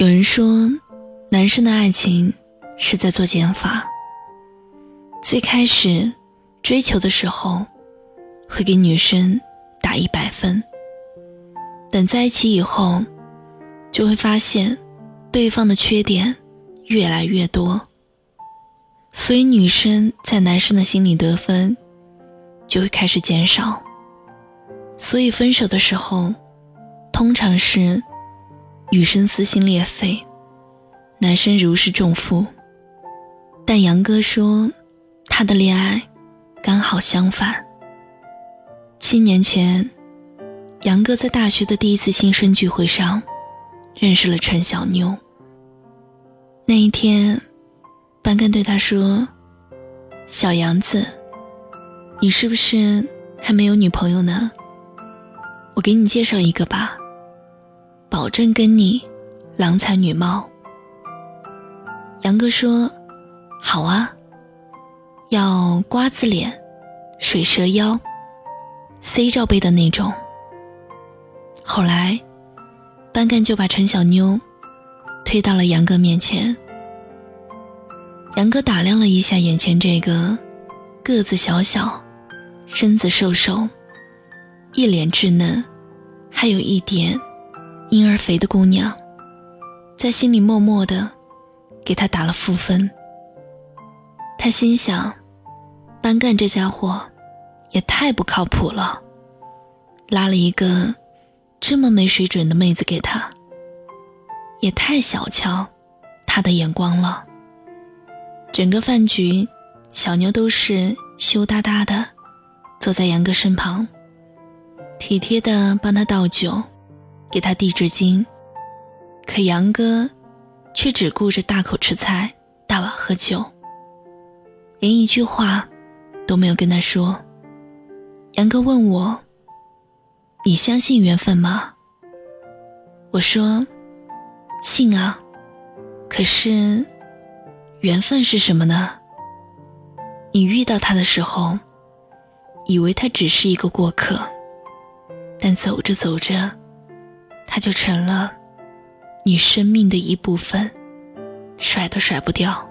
有人说，男生的爱情是在做减法。最开始追求的时候，会给女生打一百分，等在一起以后，就会发现对方的缺点越来越多，所以女生在男生的心里得分就会开始减少。所以分手的时候，通常是女生撕心裂肺，男生如释重负。但杨哥说，他的恋爱刚好相反。七年前，杨哥在大学的第一次新生聚会上认识了陈小妞。那一天，班干对他说：“小杨子，你是不是还没有女朋友呢？”我给你介绍一个吧，保证跟你郎才女貌。杨哥说：“好啊，要瓜子脸、水蛇腰、C 罩杯的那种。”后来，班干就把陈小妞推到了杨哥面前。杨哥打量了一下眼前这个个子小小、身子瘦瘦、一脸稚嫩。还有一点婴儿肥的姑娘，在心里默默的给他打了负分。他心想：班干这家伙也太不靠谱了，拉了一个这么没水准的妹子给他，也太小瞧他的眼光了。整个饭局，小妞都是羞答答的坐在杨哥身旁。体贴的帮他倒酒，给他递纸巾，可杨哥却只顾着大口吃菜、大碗喝酒，连一句话都没有跟他说。杨哥问我：“你相信缘分吗？”我说：“信啊。”可是，缘分是什么呢？你遇到他的时候，以为他只是一个过客。但走着走着，他就成了你生命的一部分，甩都甩不掉。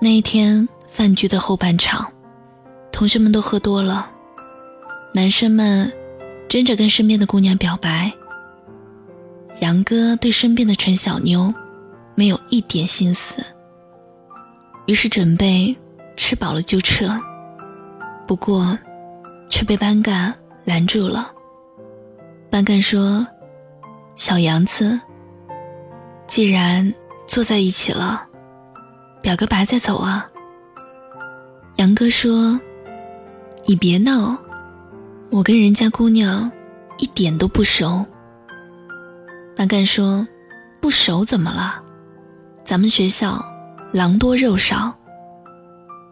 那一天饭局的后半场，同学们都喝多了，男生们争着跟身边的姑娘表白。杨哥对身边的陈小妞没有一点心思，于是准备吃饱了就撤，不过却被班干。拦住了。班干说：“小杨子，既然坐在一起了，表哥白再走啊。”杨哥说：“你别闹，我跟人家姑娘一点都不熟。”班干说：“不熟怎么了？咱们学校狼多肉少，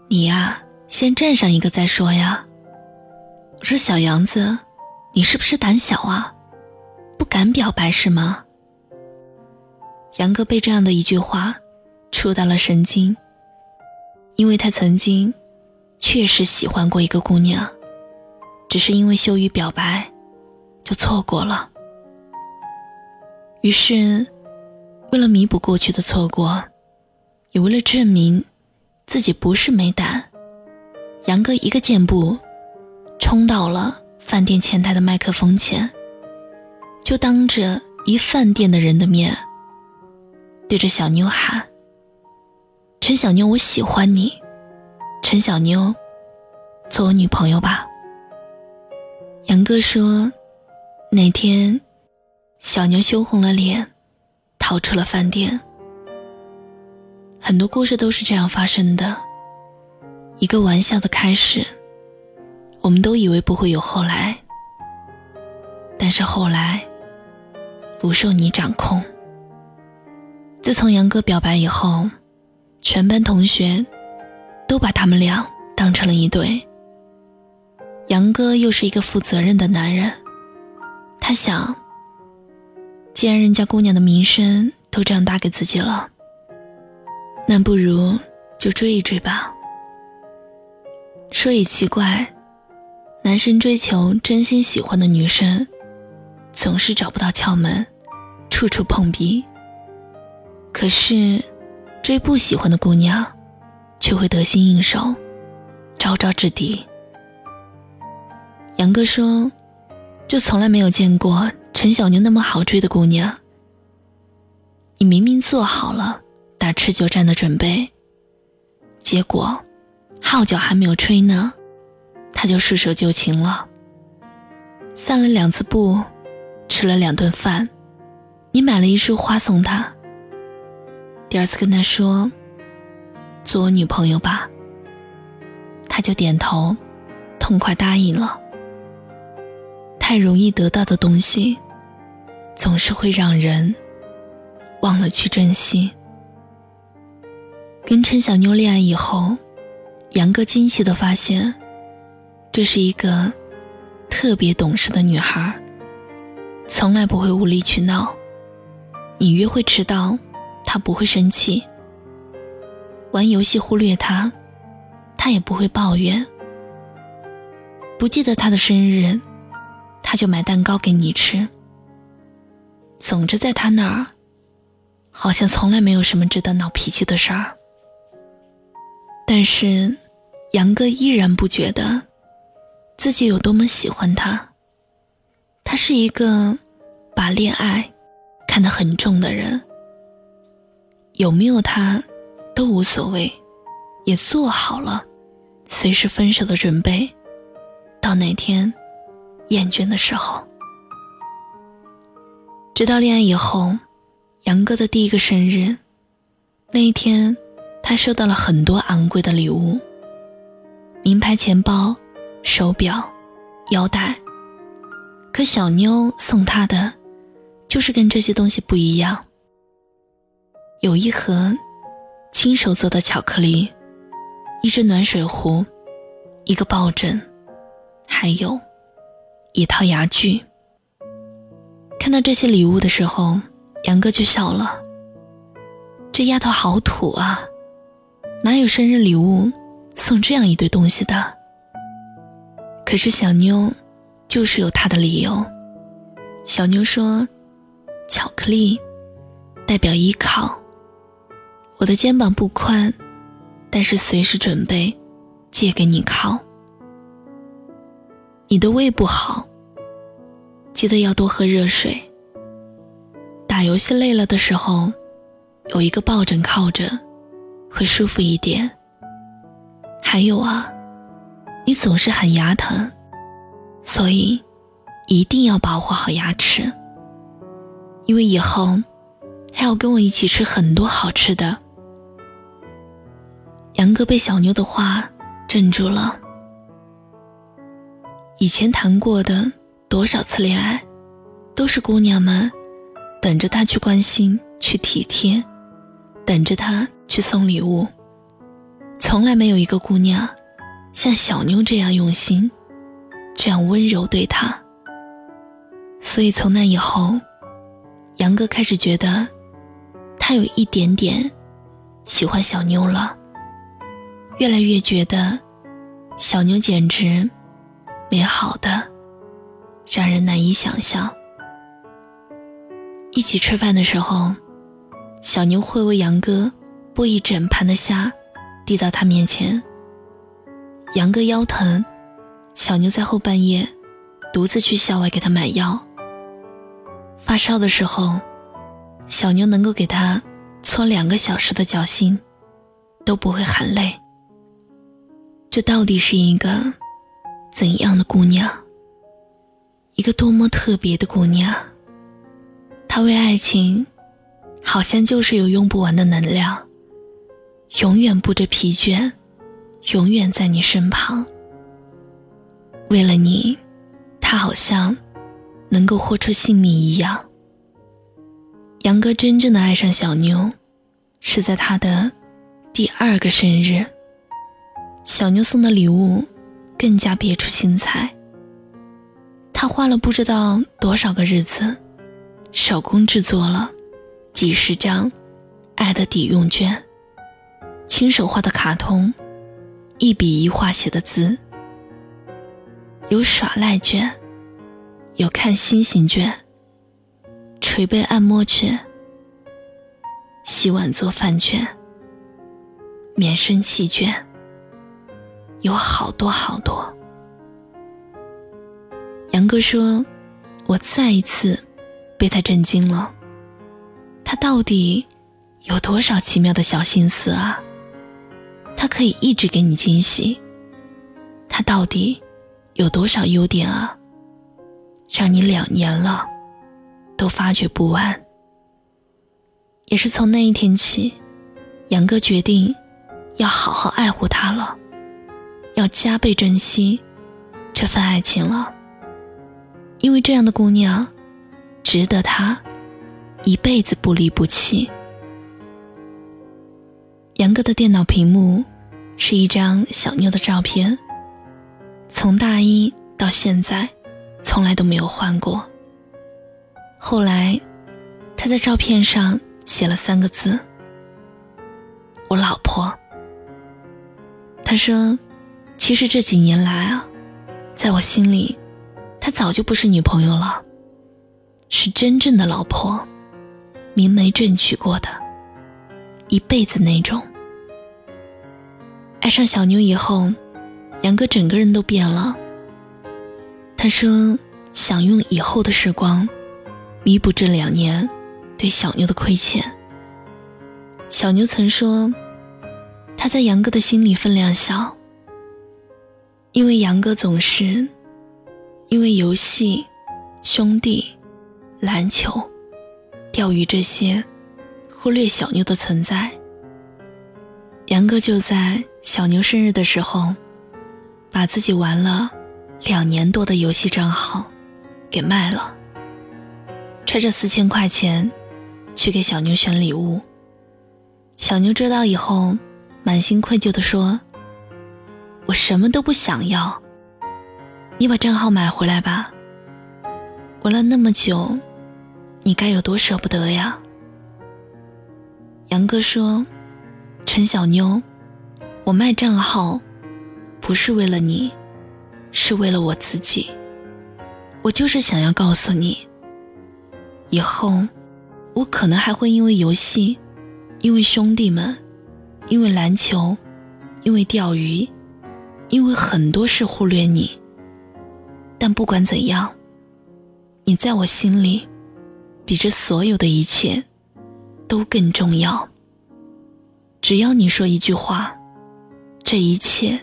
你呀，先站上一个再说呀。”我说：“小杨子，你是不是胆小啊？不敢表白是吗？”杨哥被这样的一句话触到了神经，因为他曾经确实喜欢过一个姑娘，只是因为羞于表白，就错过了。于是，为了弥补过去的错过，也为了证明自己不是没胆，杨哥一个箭步。冲到了饭店前台的麦克风前，就当着一饭店的人的面，对着小妞喊：“陈小妞，我喜欢你，陈小妞，做我女朋友吧。”杨哥说：“那天，小妞羞红了脸，逃出了饭店。很多故事都是这样发生的，一个玩笑的开始。”我们都以为不会有后来，但是后来不受你掌控。自从杨哥表白以后，全班同学都把他们俩当成了一对。杨哥又是一个负责任的男人，他想，既然人家姑娘的名声都这样打给自己了，那不如就追一追吧。说也奇怪。男生追求真心喜欢的女生，总是找不到窍门，处处碰壁。可是，追不喜欢的姑娘，却会得心应手，招招制敌。杨哥说：“就从来没有见过陈小妞那么好追的姑娘。你明明做好了打持久战的准备，结果号角还没有吹呢，他就束手就擒了。散了两次步，吃了两顿饭，你买了一束花送他。”第二次跟他说：“做我女朋友吧。”他就点头，痛快答应了。太容易得到的东西，总是会让人忘了去珍惜。跟陈小妞恋爱以后，杨哥惊喜的发现，这是一个特别懂事的女孩，从来不会无理取闹。你约会迟到。她不会生气，玩游戏忽略她，她也不会抱怨。不记得他的生日，他就买蛋糕给你吃。总之，在他那儿，好像从来没有什么值得闹脾气的事儿。但是，杨哥依然不觉得自己有多么喜欢他。他是一个把恋爱看得很重的人。有没有他，都无所谓，也做好了随时分手的准备。到哪天厌倦的时候，直到恋爱以后，杨哥的第一个生日那一天，他收到了很多昂贵的礼物：名牌钱包、手表、腰带。可小妞送他的，就是跟这些东西不一样。有一盒亲手做的巧克力，一只暖水壶，一个抱枕，还有一套牙具。看到这些礼物的时候，杨哥就笑了。这丫头好土啊，哪有生日礼物送这样一堆东西的？可是小妞就是有她的理由。小妞说：“巧克力代表依靠。”我的肩膀不宽，但是随时准备借给你靠。你的胃不好，记得要多喝热水。打游戏累了的时候，有一个抱枕靠着，会舒服一点。还有啊，你总是喊牙疼，所以一定要保护好牙齿，因为以后还要跟我一起吃很多好吃的。杨哥被小妞的话镇住了。以前谈过的多少次恋爱，都是姑娘们等着他去关心、去体贴，等着他去送礼物，从来没有一个姑娘像小妞这样用心，这样温柔对他。所以从那以后，杨哥开始觉得他有一点点喜欢小妞了。越来越觉得，小妞简直美好的让人难以想象。一起吃饭的时候，小妞会为杨哥剥一整盘的虾，递到他面前。杨哥腰疼，小妞在后半夜独自去校外给他买药。发烧的时候，小妞能够给他搓两个小时的脚心，都不会喊累。这到底是一个怎样的姑娘？一个多么特别的姑娘！她为爱情，好像就是有用不完的能量，永远不知疲倦，永远在你身旁。为了你，他好像能够豁出性命一样。杨哥真正的爱上小妞，是在他的第二个生日。小妞送的礼物更加别出心裁。他花了不知道多少个日子，手工制作了几十张爱的抵用券，亲手画的卡通，一笔一画写的字，有耍赖卷，有看星星卷，捶背按摩卷，洗碗做饭卷，免生气卷，有好多好多。杨哥说：“我再一次被他震惊了，他到底有多少奇妙的小心思啊？他可以一直给你惊喜。他到底有多少优点啊？让你两年了都发觉不完。”也是从那一天起，杨哥决定要好好爱护她了，要加倍珍惜这份爱情了。因为这样的姑娘，值得他一辈子不离不弃。杨哥的电脑屏幕是一张小妞的照片，从大一到现在，从来都没有换过。后来，他在照片上写了三个字：“我老婆。”他说：“其实这几年来啊，在我心里。”她早就不是女朋友了，是真正的老婆，明媒正娶过的，一辈子那种。爱上小妞以后，杨哥整个人都变了。他说想用以后的时光，弥补这两年对小妞的亏欠。小妞曾说，他在杨哥的心里分量小，因为杨哥总是。因为游戏、兄弟、篮球、钓鱼这些，忽略小妞的存在。杨哥就在小牛生日的时候，把自己玩了两年多的游戏账号给卖了，揣着四千块钱去给小牛选礼物。小牛知道以后，满心愧疚地说：“我什么都不想要。”你把账号买回来吧。玩了那么久，你该有多舍不得呀？杨哥说：“陈小妞，我卖账号，不是为了你，是为了我自己。我就是想要告诉你，以后我可能还会因为游戏，因为兄弟们，因为篮球，因为钓鱼，因为很多事忽略你。”但不管怎样，你在我心里，比这所有的一切都更重要。只要你说一句话，这一切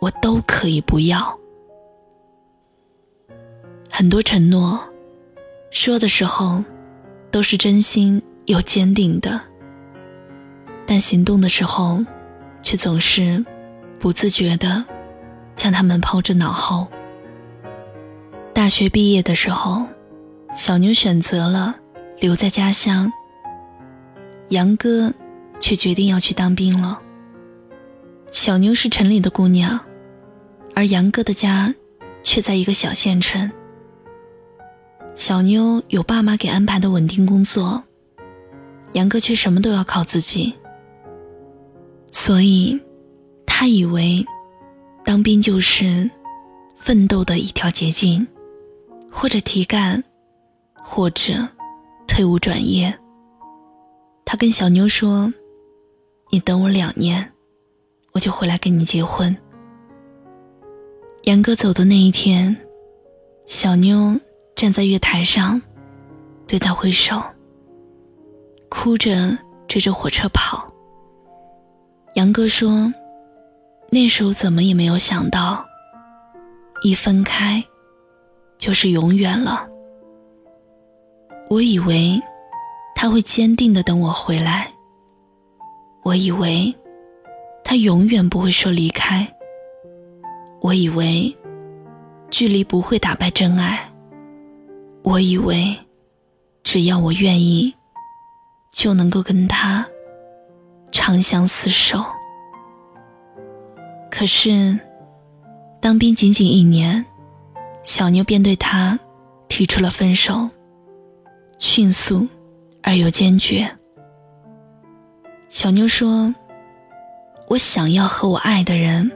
我都可以不要。很多承诺，说的时候都是真心又坚定的，但行动的时候，却总是不自觉的将他们抛之脑后。大学毕业的时候，小妞选择了留在家乡。杨哥却决定要去当兵了。小妞是城里的姑娘，而杨哥的家却在一个小县城。小妞有爸妈给安排的稳定工作，杨哥却什么都要靠自己。所以，他以为当兵就是奋斗的一条捷径。或者提干，或者退伍转业。他跟小妞说：“你等我两年，我就回来跟你结婚。”杨哥走的那一天，小妞站在月台上，对他挥手，哭着追着火车跑。杨哥说：“那时候怎么也没有想到，一分开。”就是永远了。我以为他会坚定的等我回来。我以为他永远不会说离开。我以为距离不会打败真爱。我以为只要我愿意，就能够跟他长相厮守。可是，当兵仅仅一年。小妞便对他提出了分手，迅速而又坚决。小妞说：“我想要和我爱的人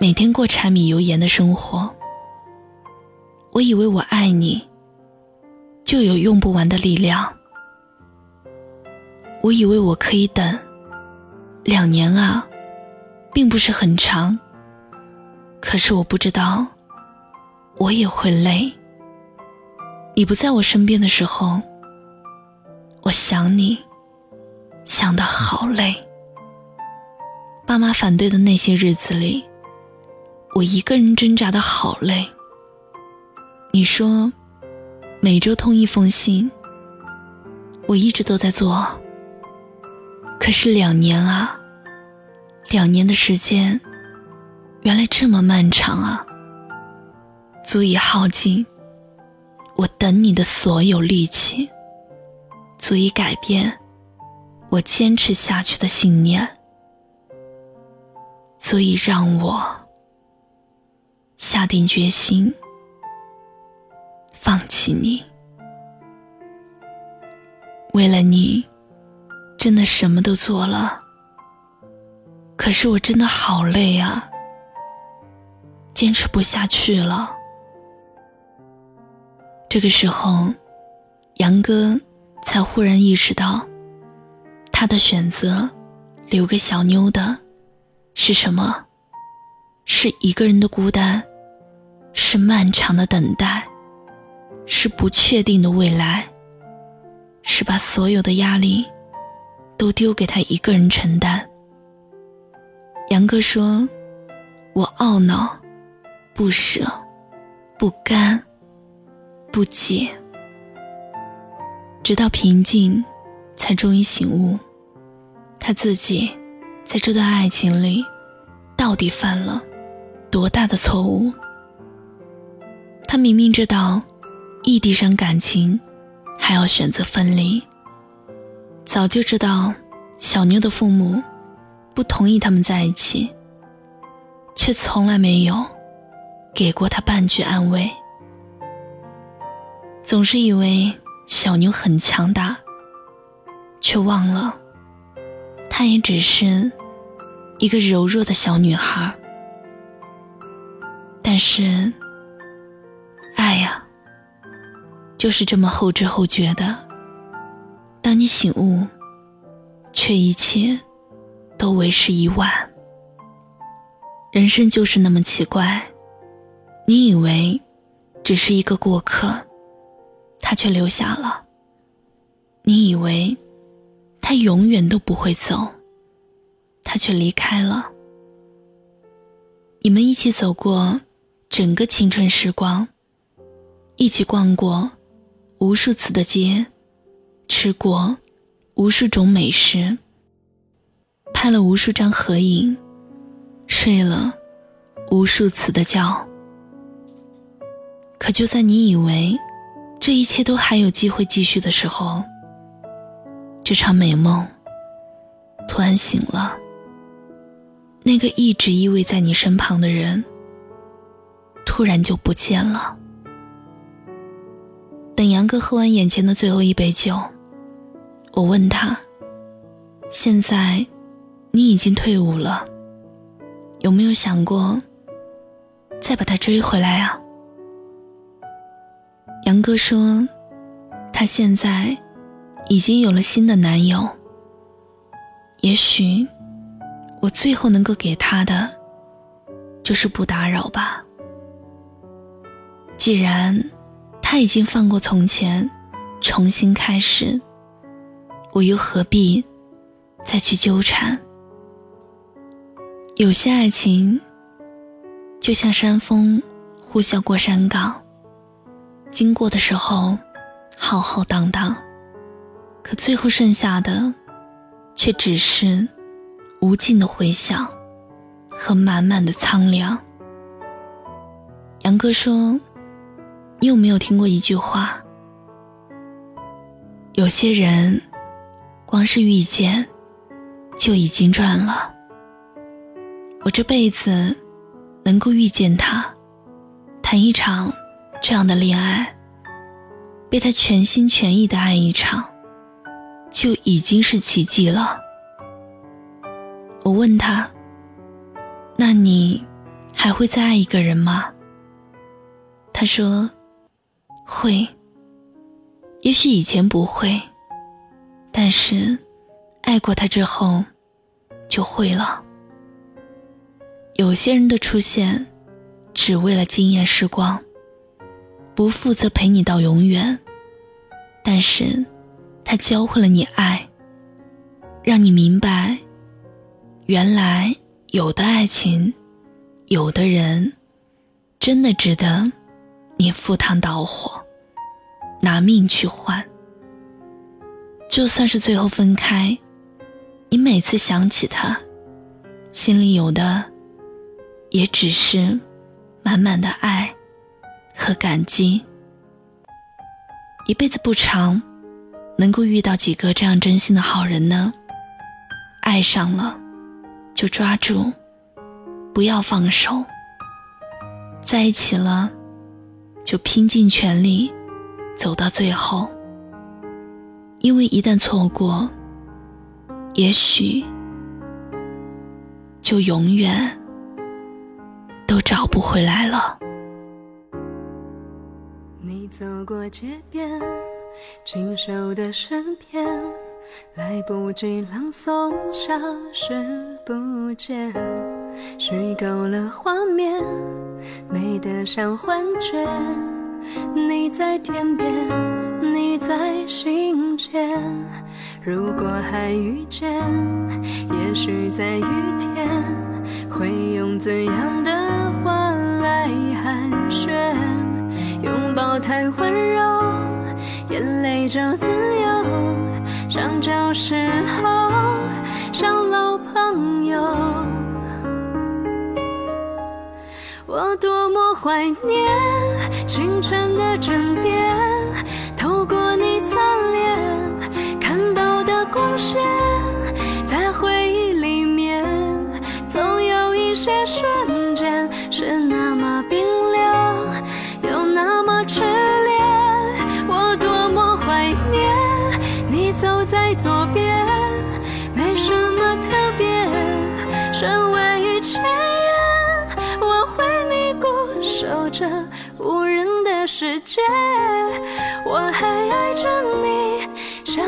每天过柴米油盐的生活。我以为我爱你，就有用不完的力量。我以为我可以等两年啊，并不是很长。可是我不知道，我也会累。你不在我身边的时候，我想你，想的好累。爸妈反对的那些日子里，我一个人挣扎的好累。你说每周通一封信，我一直都在做。可是两年啊，两年的时间，原来这么漫长啊，足以耗尽我等你的所有力气，足以改变我坚持下去的信念，足以让我下定决心。放弃你，为了你，真的什么都做了。可是我真的好累啊，坚持不下去了。这个时候，杨哥才忽然意识到，他的选择留给小妞的是什么？是一个人的孤单，是漫长的等待。是不确定的未来，是把所有的压力都丢给他一个人承担。杨哥说：“我懊恼、不舍、不甘、不解，直到平静，才终于醒悟，他自己在这段爱情里到底犯了多大的错误。他明明知道。”异地伤感情，还要选择分离。早就知道小妞的父母不同意他们在一起，却从来没有给过他半句安慰。总是以为小妞很强大，却忘了，她也只是一个柔弱的小女孩。但是，爱呀。就是这么后知后觉的。当你醒悟，却一切都为时已晚。人生就是那么奇怪，你以为只是一个过客，他却留下了；你以为他永远都不会走，他却离开了。你们一起走过整个青春时光，一起逛过。无数次的街，吃过无数种美食，拍了无数张合影，睡了无数次的觉。可就在你以为这一切都还有机会继续的时候，这场美梦突然醒了。那个一直依偎在你身旁的人，突然就不见了。等杨哥喝完眼前的最后一杯酒，我问他：“现在你已经退伍了，有没有想过再把他追回来啊？”杨哥说：“他现在已经有了新的男友。也许我最后能够给他的就是不打扰吧。既然……”他已经放过从前，重新开始，我又何必再去纠缠？有些爱情就像山峰呼啸过山岗，经过的时候浩浩荡荡，可最后剩下的却只是无尽的回响和满满的苍凉。杨哥说。你有没有听过一句话？有些人，光是遇见，就已经赚了。我这辈子能够遇见他，谈一场这样的恋爱，被他全心全意的爱一场，就已经是奇迹了。我问他：“那你还会再爱一个人吗？”他说。会，也许以前不会，但是爱过他之后就会了。有些人的出现，只为了惊艳时光，不负责陪你到永远。但是，他教会了你爱，让你明白，原来有的爱情，有的人，真的值得你赴汤蹈火。拿命去换，就算是最后分开，你每次想起他，心里有的也只是满满的爱和感激。一辈子不长，能够遇到几个这样真心的好人呢？爱上了，就抓住，不要放手；在一起了，就拼尽全力。走到最后，因为一旦错过，也许就永远都找不回来了。你走过街边，清秀的诗篇，来不及朗诵，消失不见，虚构了画面，美得像幻觉。你在天边，你在心间。如果还遇见，也许在雨天，会用怎样的话来寒暄？拥抱太温柔，眼泪就自由。像旧时候，像老朋友。我多么怀念清晨的枕边，透过你侧脸看到的光线，在回忆里面，总有一些瞬世界，我还爱着你，像